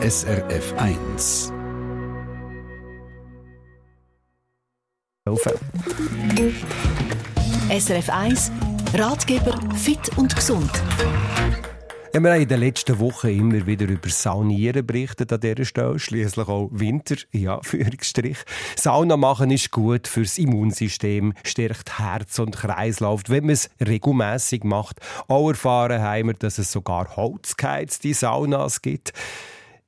SRF 1. SRF 1 Ratgeber fit und gesund. Ja, wir haben in den letzten Wochen immer wieder über Saunieren berichtet an dieser Stelle. Schließlich auch Winter, ja, Führungsstrich. Sauna machen ist gut fürs Immunsystem, stärkt Herz und Kreislauf, wenn man es regelmäßig macht. Auch erfahren haben wir, dass es sogar holzgeheizte Saunas gibt.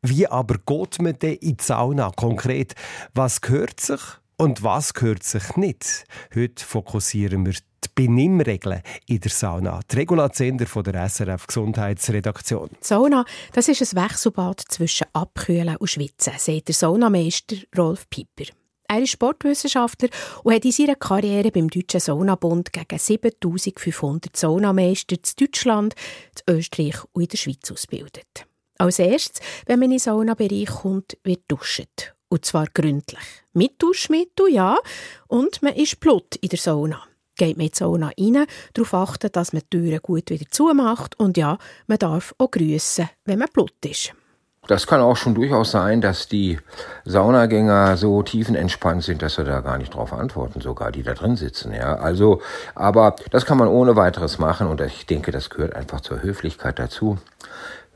Wie aber geht man denn in die Sauna konkret? Was gehört sich und was gehört sich nicht? Heute fokussieren wir die Benimmregeln in der Sauna. Die Regula von der SRF Gesundheitsredaktion. Sauna, das ist ein Wechselbad zwischen Abkühlen und Schwitzen, sagt der Saunameister Rolf Piper. Er ist Sportwissenschaftler und hat in seiner Karriere beim Deutschen Saunabund gegen 7500 Saunameister in Deutschland, in Österreich und in der Schweiz ausgebildet. Als erstes, wenn man in den Saunabereich kommt, wird duscht. Und zwar gründlich. Mit Duschmittel, ja. Und man ist Blut in der Sauna. Geht man in die Sauna rein, darauf achten, dass man die Türen gut wieder zumacht. Und ja, man darf auch grüßen, wenn man Blut ist. Das kann auch schon durchaus sein, dass die Saunagänger so tiefenentspannt sind, dass sie da gar nicht drauf antworten, sogar die da drin sitzen, ja. Also, aber das kann man ohne weiteres machen und ich denke, das gehört einfach zur Höflichkeit dazu,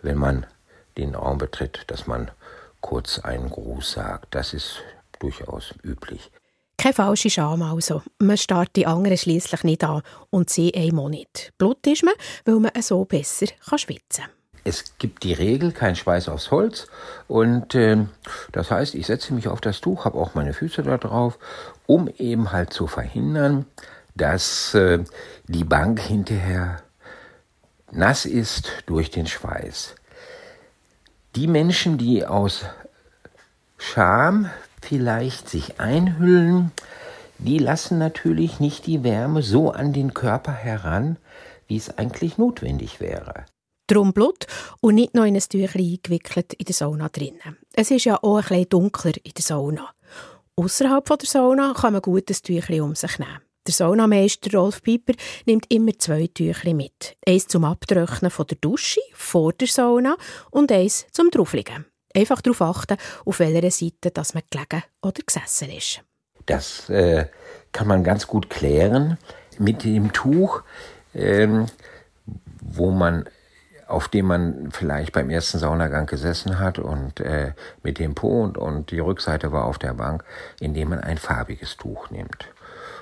wenn man den Raum betritt, dass man kurz einen Gruß sagt. Das ist durchaus üblich. Keine falsche Scham also. Man starrt die anderen schließlich nicht an und sie einem auch nicht. Blut ist man, weil man so besser kann schwitzen kann. Es gibt die Regel, kein Schweiß aufs Holz. Und äh, das heißt, ich setze mich auf das Tuch, habe auch meine Füße da drauf, um eben halt zu verhindern, dass äh, die Bank hinterher nass ist durch den Schweiß. Die Menschen, die aus Scham vielleicht sich einhüllen, die lassen natürlich nicht die Wärme so an den Körper heran, wie es eigentlich notwendig wäre. Drum Blut und nicht noch in ein Tüchlein eingewickelt in der Sauna drinnen. Es ist ja auch ein bisschen dunkler in der Sauna. Außerhalb der Sauna kann man gut ein Tüchlein um sich nehmen. Der Saunameister Rolf Piper nimmt immer zwei Tüchlein mit. Eins zum Abtrocknen von der Dusche vor der Sauna und eins zum Draufliegen. Einfach darauf achten, auf welcher Seite dass man gelegen oder gesessen ist. Das äh, kann man ganz gut klären mit dem Tuch, ähm, wo man auf dem man vielleicht beim ersten Saunagang gesessen hat und äh, mit dem Po und, und die Rückseite war auf der Bank, indem man ein farbiges Tuch nimmt.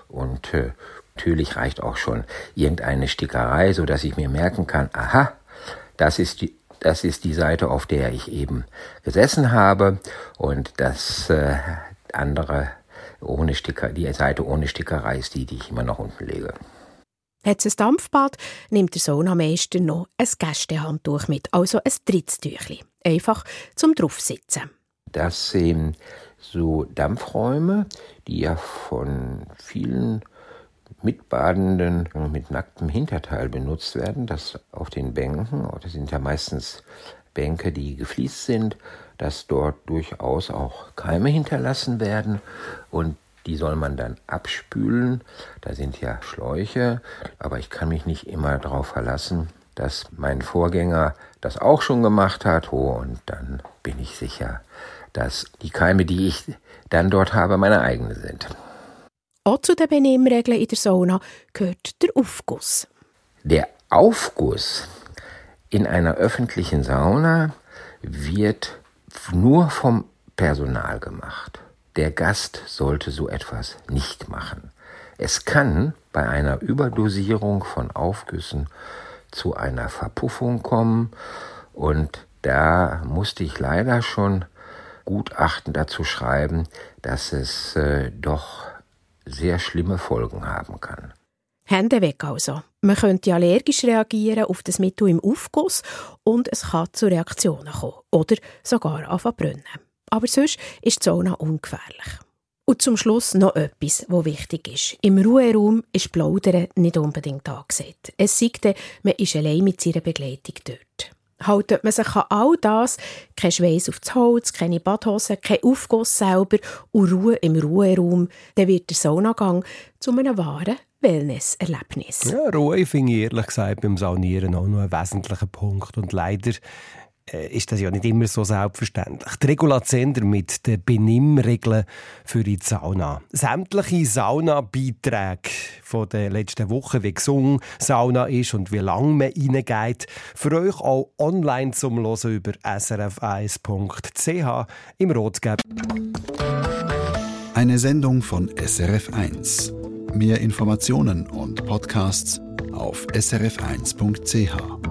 Und äh, natürlich reicht auch schon irgendeine Stickerei, so dass ich mir merken kann, aha, das ist die, das ist die Seite, auf der ich eben gesessen habe und das äh, andere ohne Sticker, die Seite ohne Stickerei ist die, die ich immer noch unten lege. Hat es ein Dampfbad, nimmt der Saunameister noch ein Gästehandtuch mit, also ein Trittstüchli. Einfach zum draufsitzen. Das sind so Dampfräume, die ja von vielen Mitbadenden mit nacktem Hinterteil benutzt werden, dass auf den Bänken, oh, das sind ja meistens Bänke, die gefliest sind, dass dort durchaus auch Keime hinterlassen werden und die soll man dann abspülen. Da sind ja Schläuche, aber ich kann mich nicht immer darauf verlassen, dass mein Vorgänger das auch schon gemacht hat. Oh, und dann bin ich sicher, dass die Keime, die ich dann dort habe, meine eigenen sind. Auch zu den Benimmregeln in der Sauna gehört der Aufguss. Der Aufguss in einer öffentlichen Sauna wird nur vom Personal gemacht. Der Gast sollte so etwas nicht machen. Es kann bei einer Überdosierung von Aufgüssen zu einer Verpuffung kommen und da musste ich leider schon Gutachten dazu schreiben, dass es äh, doch sehr schlimme Folgen haben kann. Hände weg also. Man könnte allergisch reagieren auf das Mittel im Aufguss und es kann zu Reaktionen kommen oder sogar anfangen. Aber sonst ist die Sauna ungefährlich. Und zum Schluss noch etwas, was wichtig ist. Im Ruheraum ist Plaudern nicht unbedingt angesehen. Es sagt, man ist allein mit seiner Begleitung dort haltet man sich an all das, kein Schweiß aufs Holz, keine Badhose, kein Aufguss selber und Ruhe im Ruheraum, dann wird der Saunagang zu einem wahren Wellness-Erlebnis. Ja, Ruhe finde ich ehrlich gesagt beim Saunieren auch noch einen wesentlichen Punkt und leider ist das ja nicht immer so selbstverständlich. Die Regulazender mit den Benimmregeln für die Sauna. Sämtliche Saunabeiträge von der letzten Woche, wie gesungen Sauna ist und wie lange man reingeht, für euch auch online zum Hören über srf1.ch im Rotgeb. Eine Sendung von SRF1. Mehr Informationen und Podcasts auf srf1.ch.